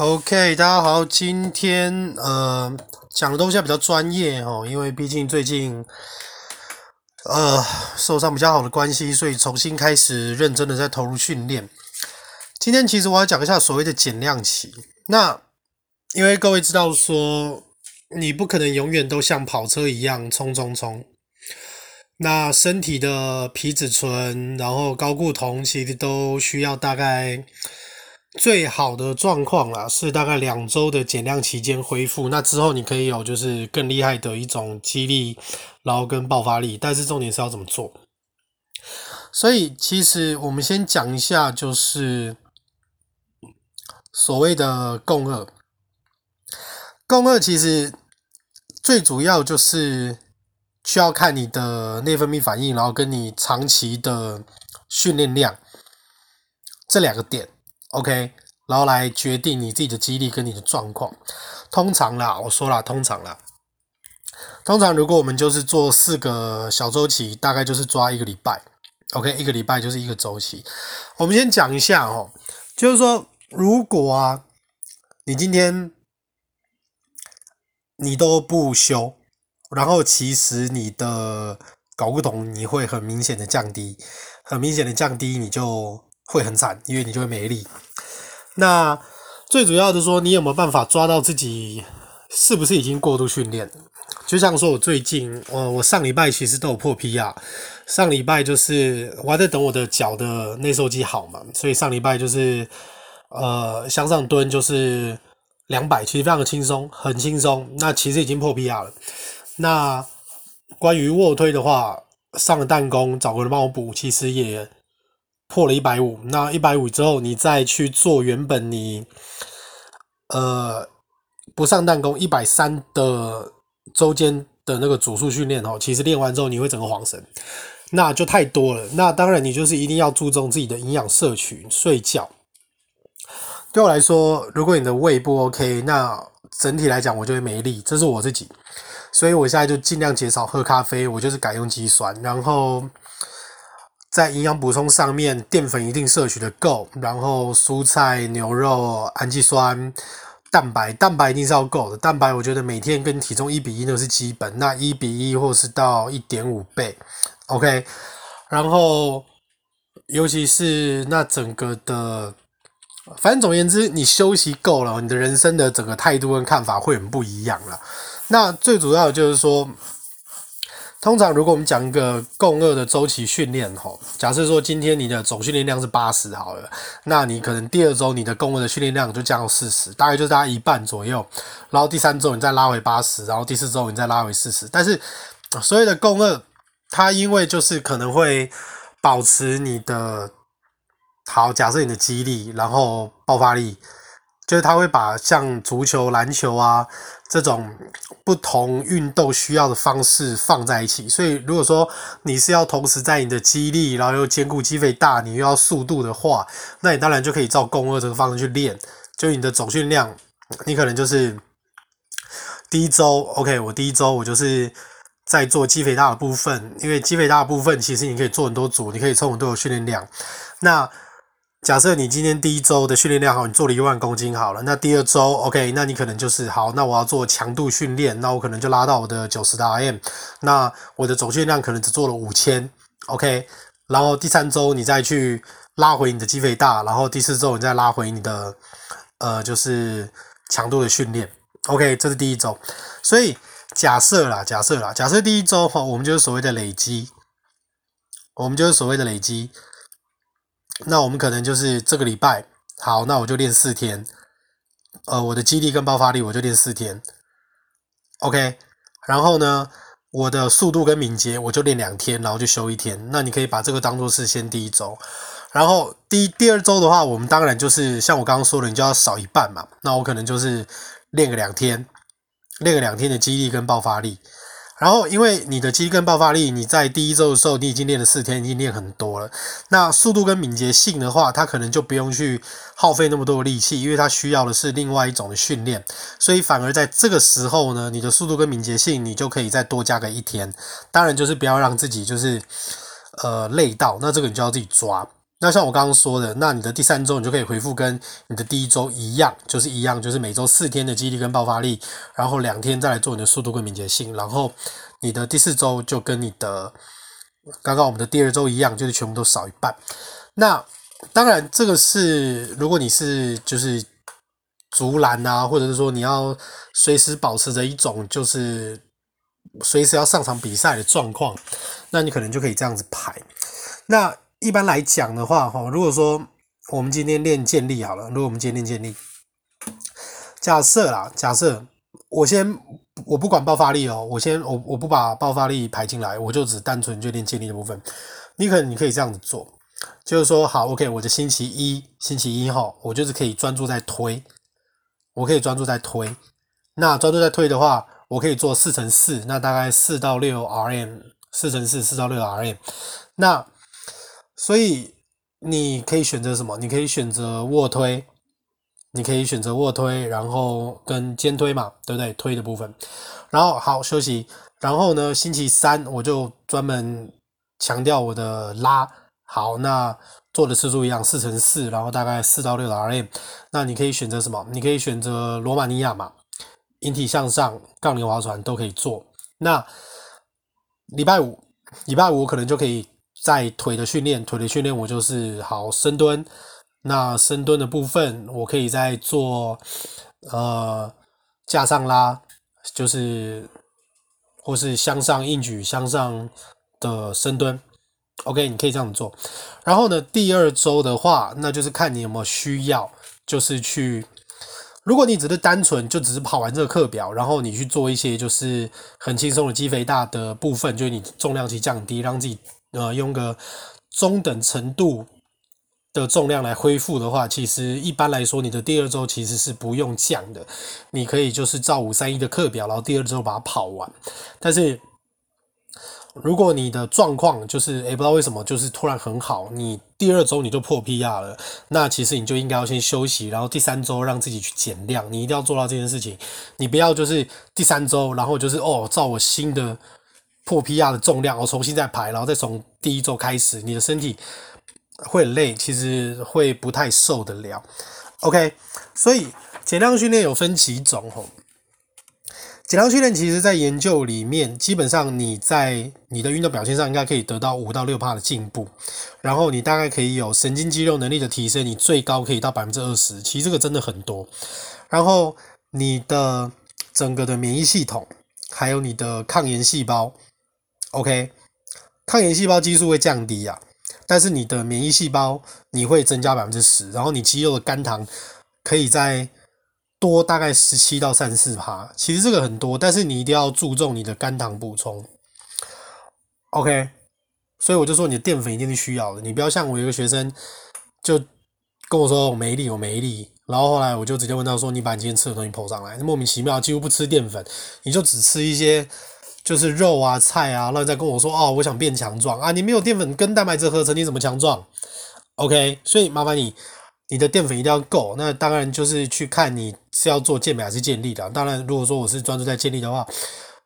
OK，大家好，今天呃讲的东西比较专业哦，因为毕竟最近呃受伤比较好的关系，所以重新开始认真的在投入训练。今天其实我要讲一下所谓的减量期。那因为各位知道说，你不可能永远都像跑车一样冲冲冲。那身体的皮质醇，然后高固酮，其实都需要大概最好的状况啦，是大概两周的减量期间恢复。那之后你可以有就是更厉害的一种肌力，然后跟爆发力。但是重点是要怎么做？所以其实我们先讲一下，就是所谓的共轭。共轭其实最主要就是。需要看你的内分泌反应，然后跟你长期的训练量这两个点，OK，然后来决定你自己的肌力跟你的状况。通常啦，我说啦，通常啦，通常如果我们就是做四个小周期，大概就是抓一个礼拜，OK，一个礼拜就是一个周期。我们先讲一下哦，就是说，如果啊，你今天你都不休。然后其实你的搞不懂你会很明显的降低，很明显的降低，你就会很惨，因为你就会没力。那最主要的说，你有没有办法抓到自己是不是已经过度训练？就像说我最近，我我上礼拜其实都有破 PR，上礼拜就是我还在等我的脚的内收肌好嘛，所以上礼拜就是呃向上蹲就是两百，其实非常的轻松，很轻松。那其实已经破 PR 了。那关于卧推的话，上了弹弓，找个人帮我补，其实也破了一百五。那一百五之后，你再去做原本你呃不上弹弓一百三的周间的那个组数训练哦，其实练完之后你会整个恍神，那就太多了。那当然，你就是一定要注重自己的营养摄取、睡觉。对我来说，如果你的胃不 OK，那整体来讲我就会没力，这是我自己。所以我现在就尽量减少喝咖啡，我就是改用肌酸，然后在营养补充上面，淀粉一定摄取的够，然后蔬菜、牛肉、氨基酸、蛋白，蛋白一定是要够的。蛋白我觉得每天跟体重一比一都是基本，那一比一或是到一点五倍，OK。然后尤其是那整个的，反正总言之，你休息够了，你的人生的整个态度跟看法会很不一样了。那最主要就是说，通常如果我们讲一个共轭的周期训练，吼，假设说今天你的总训练量是八十好了，那你可能第二周你的共轭的训练量就降到四十，大概就是大概一半左右，然后第三周你再拉回八十，然后第四周你再拉回四十。但是所谓的共轭，它因为就是可能会保持你的，好，假设你的肌力，然后爆发力。就是他会把像足球、篮球啊这种不同运动需要的方式放在一起，所以如果说你是要同时在你的肌力，然后又兼顾肌肥大，你又要速度的话，那你当然就可以照共二这个方式去练。就你的总训量，你可能就是第一周，OK，我第一周我就是在做肌肥大的部分，因为肌肥大的部分其实你可以做很多组，你可以充很多的训练量。那假设你今天第一周的训练量好，你做了一万公斤好了，那第二周 OK，那你可能就是好，那我要做强度训练，那我可能就拉到我的九十的 RM，那我的总训练量可能只做了五千 OK，然后第三周你再去拉回你的肌肥大，然后第四周你再拉回你的呃就是强度的训练 OK，这是第一周，所以假设啦，假设啦，假设第一周哈，我们就是所谓的累积，我们就是所谓的累积。那我们可能就是这个礼拜好，那我就练四天，呃，我的肌力跟爆发力我就练四天，OK，然后呢，我的速度跟敏捷我就练两天，然后就休一天。那你可以把这个当做是先第一周，然后第第二周的话，我们当然就是像我刚刚说的，你就要少一半嘛。那我可能就是练个两天，练个两天的肌力跟爆发力。然后，因为你的肌跟爆发力，你在第一周的时候，你已经练了四天，已经练很多了。那速度跟敏捷性的话，它可能就不用去耗费那么多的力气，因为它需要的是另外一种的训练。所以反而在这个时候呢，你的速度跟敏捷性，你就可以再多加个一天。当然，就是不要让自己就是呃累到，那这个你就要自己抓。那像我刚刚说的，那你的第三周你就可以回复跟你的第一周一样，就是一样，就是每周四天的肌力跟爆发力，然后两天再来做你的速度跟敏捷性，然后你的第四周就跟你的刚刚我们的第二周一样，就是全部都少一半。那当然这个是如果你是就是竹篮啊，或者是说你要随时保持着一种就是随时要上场比赛的状况，那你可能就可以这样子排。那一般来讲的话，哈，如果说我们今天练健力好了，如果我们今天练健力，假设啦，假设我先我不管爆发力哦，我先我我不把爆发力排进来，我就只单纯就练健力的部分。你可能你可以这样子做，就是说好，OK，我的星期一星期一哈，我就是可以专注在推，我可以专注在推。那专注在推的话，我可以做四乘四，那大概四到六 RM，四乘四四到六 RM，那。所以你可以选择什么？你可以选择卧推，你可以选择卧推，然后跟肩推嘛，对不对？推的部分，然后好休息，然后呢，星期三我就专门强调我的拉。好，那做的次数一样，四乘四，然后大概四到六的 RM。那你可以选择什么？你可以选择罗马尼亚嘛，引体向上、杠铃划船都可以做。那礼拜五，礼拜五可能就可以。在腿的训练，腿的训练我就是好深蹲。那深蹲的部分，我可以再做呃架上拉，就是或是向上硬举、向上的深蹲。OK，你可以这样做。然后呢，第二周的话，那就是看你有没有需要，就是去。如果你只是单纯就只是跑完这个课表，然后你去做一些就是很轻松的肌肥大的部分，就是你重量去降低，让自己。呃，用个中等程度的重量来恢复的话，其实一般来说，你的第二周其实是不用降的。你可以就是照五三一的课表，然后第二周把它跑完。但是，如果你的状况就是诶，不知道为什么就是突然很好，你第二周你就破 PR 了，那其实你就应该要先休息，然后第三周让自己去减量。你一定要做到这件事情，你不要就是第三周，然后就是哦，照我新的。破 PR 的重量，我重新再排，然后再从第一周开始，你的身体会很累，其实会不太受得了。OK，所以减量训练有分几种吼。减量训练其实在研究里面，基本上你在你的运动表现上应该可以得到五到六趴的进步，然后你大概可以有神经肌肉能力的提升，你最高可以到百分之二十，其实这个真的很多。然后你的整个的免疫系统，还有你的抗炎细胞。OK，抗炎细胞激素会降低啊，但是你的免疫细胞你会增加百分之十，然后你肌肉的肝糖可以再多大概十七到三十四趴，其实这个很多，但是你一定要注重你的肝糖补充。OK，所以我就说你的淀粉一定是需要的，你不要像我有个学生就跟我说我没力，我没力，然后后来我就直接问他说，你把你今天吃的东西 po 上来，莫名其妙几乎不吃淀粉，你就只吃一些。就是肉啊、菜啊，然后再跟我说哦，我想变强壮啊！你没有淀粉跟蛋白质合成，你怎么强壮？OK，所以麻烦你，你的淀粉一定要够。那当然就是去看你是要做健美还是健力的。当然，如果说我是专注在健力的话，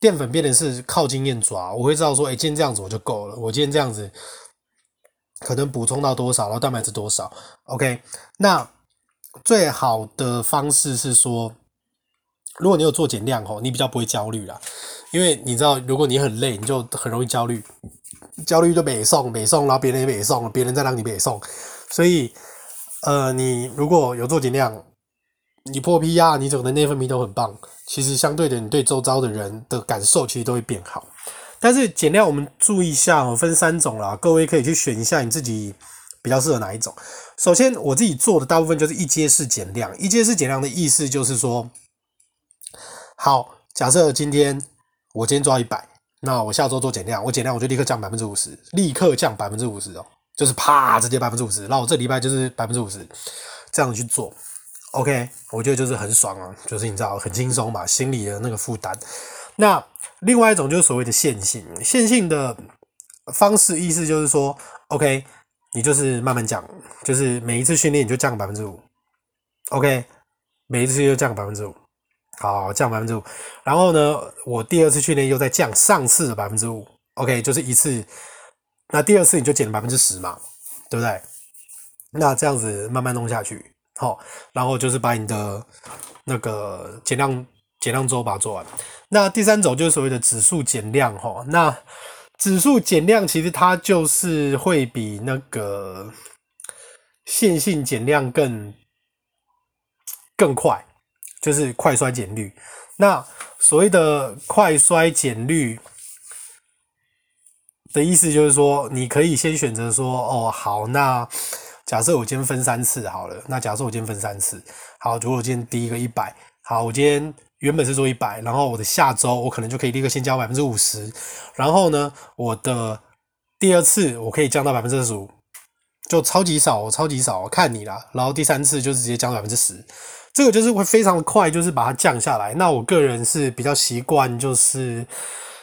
淀粉变的是靠经验抓，我会知道说，哎，今天这样子我就够了。我今天这样子可能补充到多少，然后蛋白质多少？OK，那最好的方式是说，如果你有做减量吼，你比较不会焦虑啦。因为你知道，如果你很累，你就很容易焦虑，焦虑就北送北送，然后别人也北送，别人再让你北送，所以，呃，你如果有做减量，你破 PR，你整个内分泌都很棒，其实相对的，你对周遭的人的感受其实都会变好。但是减量我们注意一下哦，分三种啦，各位可以去选一下你自己比较适合哪一种。首先，我自己做的大部分就是一阶式减量，一阶式减量的意思就是说，好，假设今天。我今天做到一百，那我下周做减量，我减量我就立刻降百分之五十，立刻降百分之五十哦，就是啪直接百分之五十，那我这礼拜就是百分之五十，这样去做，OK，我觉得就是很爽啊，就是你知道很轻松嘛，心里的那个负担。那另外一种就是所谓的线性，线性的方式意思就是说，OK，你就是慢慢降，就是每一次训练你就降百分之五，OK，每一次就降百分之五。好，降百分之五，然后呢，我第二次训练又再降上次的百分之五，OK，就是一次，那第二次你就减了百分之十嘛，对不对？那这样子慢慢弄下去，好，然后就是把你的那个减量减量周把它做完。那第三种就是所谓的指数减量，哈，那指数减量其实它就是会比那个线性减量更更快，就是快衰减率。那所谓的快衰减率的意思就是说，你可以先选择说，哦，好，那。假设我今天分三次好了，那假设我今天分三次，好，如果我今天第一个一百，好，我今天原本是做一百，然后我的下周我可能就可以立刻先交百分之五十，然后呢，我的第二次我可以降到百分之二十五，就超级少，超级少，看你啦，然后第三次就是直接降百分之十，这个就是会非常的快，就是把它降下来。那我个人是比较习惯，就是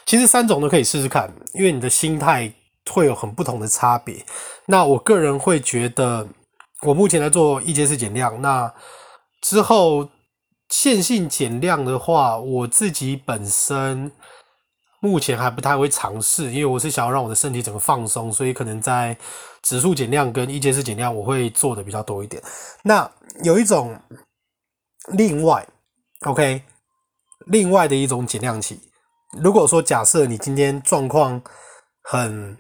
其实三种都可以试试看，因为你的心态。会有很不同的差别。那我个人会觉得，我目前在做一阶式减量。那之后线性减量的话，我自己本身目前还不太会尝试，因为我是想要让我的身体整个放松，所以可能在指数减量跟一阶式减量，我会做的比较多一点。那有一种另外，OK，另外的一种减量期。如果说假设你今天状况很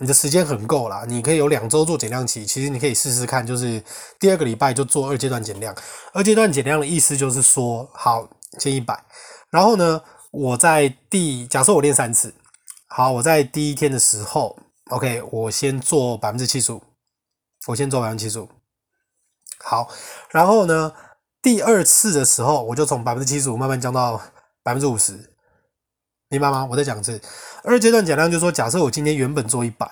你的时间很够啦，你可以有两周做减量期。其实你可以试试看，就是第二个礼拜就做二阶段减量。二阶段减量的意思就是说，好，先一百，然后呢，我在第假设我练三次，好，我在第一天的时候，OK，我先做百分之七十五，我先做百分之七十五，好，然后呢，第二次的时候，我就从百分之七十五慢慢降到百分之五十。明白吗？我再讲一次，二阶段减量就是说，假设我今天原本做一百，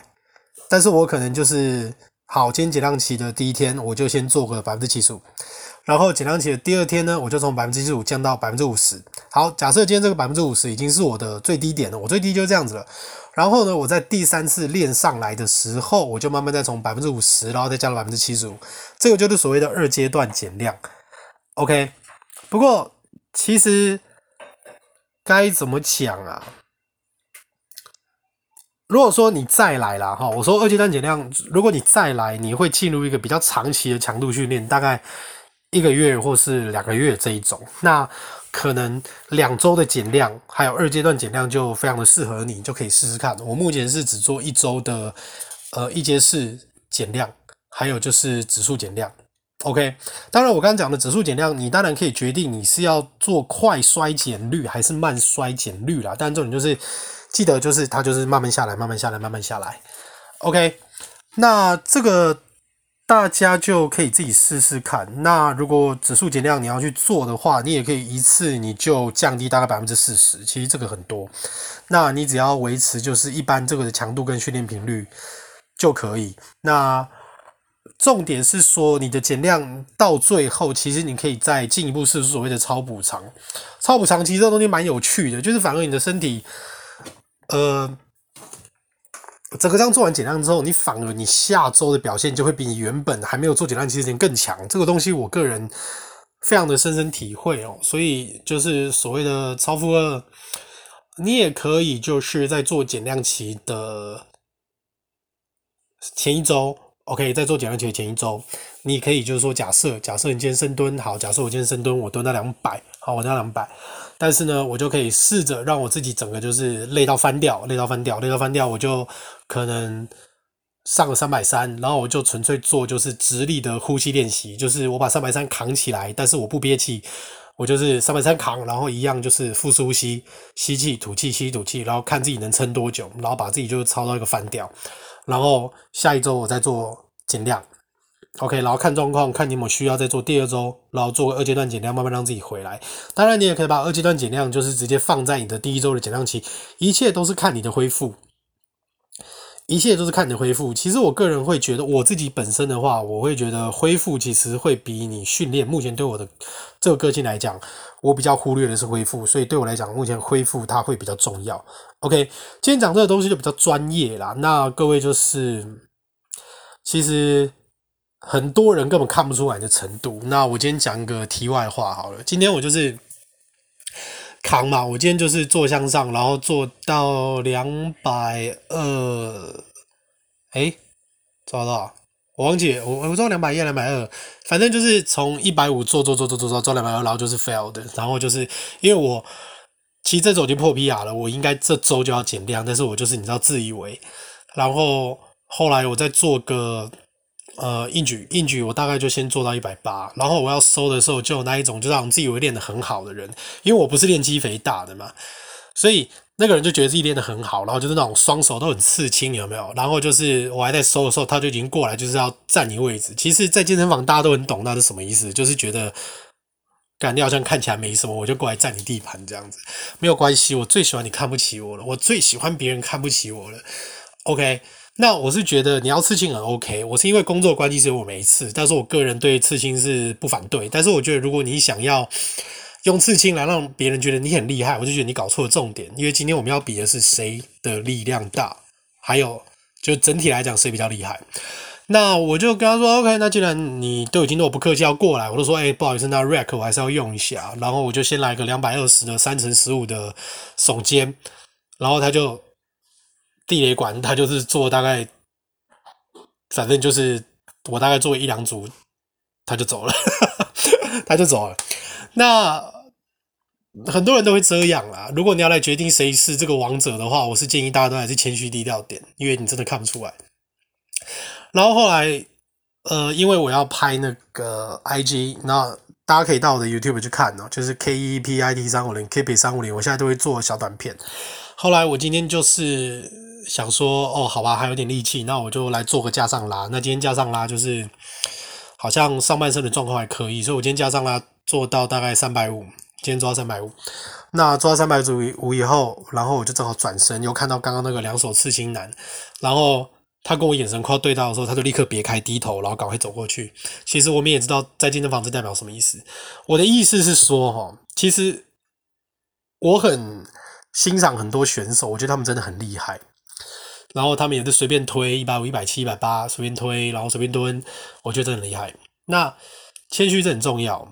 但是我可能就是好，今天减量期的第一天，我就先做个百分之七十五，然后减量期的第二天呢，我就从百分之七十五降到百分之五十。好，假设今天这个百分之五十已经是我的最低点了，我最低就是这样子了。然后呢，我在第三次练上来的时候，我就慢慢再从百分之五十，然后再加到百分之七十五，这个就是所谓的二阶段减量。OK，不过其实。该怎么讲啊？如果说你再来了哈，我说二阶段减量，如果你再来，你会进入一个比较长期的强度训练，大概一个月或是两个月这一种，那可能两周的减量，还有二阶段减量就非常的适合你，就可以试试看。我目前是只做一周的呃一阶式减量，还有就是指数减量。OK，当然我刚刚讲的指数减量，你当然可以决定你是要做快衰减率还是慢衰减率啦。但重点就是记得，就是它就是慢慢下来，慢慢下来，慢慢下来。OK，那这个大家就可以自己试试看。那如果指数减量你要去做的话，你也可以一次你就降低大概百分之四十，其实这个很多。那你只要维持就是一般这个的强度跟训练频率就可以。那重点是说，你的减量到最后，其实你可以再进一步试试所谓的超补偿。超补偿其实这东西蛮有趣的，就是反而你的身体，呃，整个这样做完减量之后，你反而你下周的表现就会比你原本还没有做减量期之前更强。这个东西我个人非常的深深体会哦。所以就是所谓的超负荷，你也可以就是在做减量期的前一周。OK，在做减量期的前一周，你可以就是说，假设假设你今天深蹲好，假设我今天深蹲我蹲到两百，好，我蹲到两百，但是呢，我就可以试着让我自己整个就是累到翻掉，累到翻掉，累到翻掉，我就可能上个三百三，然后我就纯粹做就是直立的呼吸练习，就是我把三百三扛起来，但是我不憋气，我就是三百三扛，然后一样就是腹式呼吸，吸气吐气，吸吐气，然后看自己能撑多久，然后把自己就操到一个翻掉。然后下一周我再做减量，OK，然后看状况，看你有没有需要再做第二周，然后做个二阶段减量，慢慢让自己回来。当然，你也可以把二阶段减量就是直接放在你的第一周的减量期，一切都是看你的恢复。一切都是看你的恢复。其实我个人会觉得，我自己本身的话，我会觉得恢复其实会比你训练。目前对我的这个个性来讲，我比较忽略的是恢复，所以对我来讲，目前恢复它会比较重要。OK，今天讲这个东西就比较专业啦。那各位就是，其实很多人根本看不出来的程度。那我今天讲一个题外话好了，今天我就是。扛嘛，我今天就是做向上，然后做到两百二，哎，抓到，我忘记我我做两百一两百二，反正就是从一百五做做做做做做做两百二，然后就是 fail 的，然后就是因为我其实这周已经破 PR 了，我应该这周就要减量，但是我就是你知道自以为，然后后来我再做个呃硬举硬举，我大概就先做到一百八，然后我要收的时候就有那一种就让自以为练得很好的人，因为我不是练肌肥大的嘛，所以。那个人就觉得自己练得很好，然后就是那种双手都很刺青，有没有？然后就是我还在收的时候，他就已经过来，就是要占你位置。其实，在健身房大家都很懂那是什么意思，就是觉得，感觉好像看起来没什么，我就过来占你地盘这样子，没有关系。我最喜欢你看不起我了，我最喜欢别人看不起我了。OK，那我是觉得你要刺青很 OK，我是因为工作关系所以我没刺，但是我个人对刺青是不反对。但是我觉得如果你想要。用刺青来让别人觉得你很厉害，我就觉得你搞错了重点。因为今天我们要比的是谁的力量大，还有就整体来讲谁比较厉害。那我就跟他说：“OK，那既然你都已经对我不客气要过来，我就说：哎、不好意思，那 rack 我还是要用一下。然后我就先来个两百二十的三乘十五的耸肩，然后他就地雷管，他就是做大概，反正就是我大概做一两组，他就走了，他就走了。那。”很多人都会这样啦。如果你要来决定谁是这个王者的话，我是建议大家都还是谦虚低调点，因为你真的看不出来。然后后来，呃，因为我要拍那个 IG，那大家可以到我的 YouTube 去看哦，就是 K E P I T 三五零 K P 三五零，我现在都会做小短片。后来我今天就是想说，哦，好吧，还有点力气，那我就来做个架上拉。那今天架上拉就是好像上半身的状况还可以，所以我今天架上拉做到大概三百五。今天做到三百五，那做到三百五以后，然后我就正好转身，又看到刚刚那个两手刺青男，然后他跟我眼神快要对到的时候，他就立刻别开低头，然后赶快走过去。其实我们也知道，在健身房这代表什么意思。我的意思是说，哈，其实我很欣赏很多选手，我觉得他们真的很厉害，然后他们也是随便推一百五、一百七、一百八，随便推，然后随便蹲，我觉得真的很厉害。那谦虚是很重要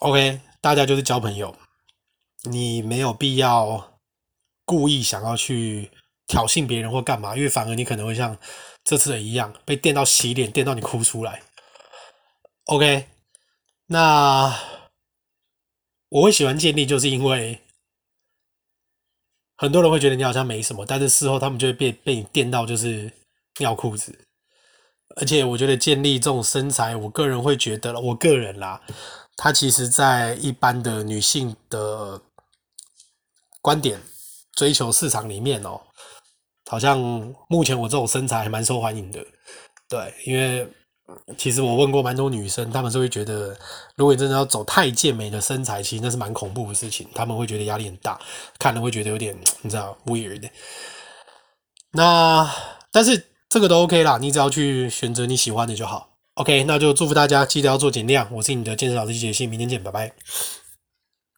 ，OK。大家就是交朋友，你没有必要故意想要去挑衅别人或干嘛，因为反而你可能会像这次的一样被电到洗脸，电到你哭出来。OK，那我会喜欢健力，就是因为很多人会觉得你好像没什么，但是事后他们就会被被你电到就是尿裤子。而且我觉得建立这种身材，我个人会觉得，我个人啦。他其实，在一般的女性的观点追求市场里面哦，好像目前我这种身材还蛮受欢迎的。对，因为其实我问过蛮多女生，她们是会觉得，如果你真的要走太健美的身材，其实那是蛮恐怖的事情，她们会觉得压力很大，看了会觉得有点你知道 weird。那但是这个都 OK 啦，你只要去选择你喜欢的就好。OK，那就祝福大家记得要做减量。我是你的健身老师杰西，明天见，拜拜。